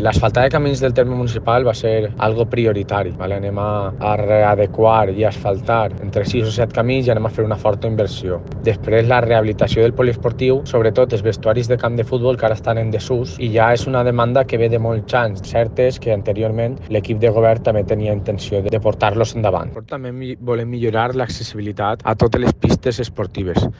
L'asfaltar de camins del terme municipal va ser algo prioritari. Vale? Anem a, a readequar i asfaltar entre 6 o 7 camins i anem a fer una forta inversió. Després, la rehabilitació del poliesportiu, sobretot els vestuaris de camp de futbol que ara estan en desús i ja és una demanda que ve de molts anys. Cert és que anteriorment l'equip de govern també tenia intenció de portar-los endavant. Però també volem millorar l'accessibilitat a totes les pistes esportives.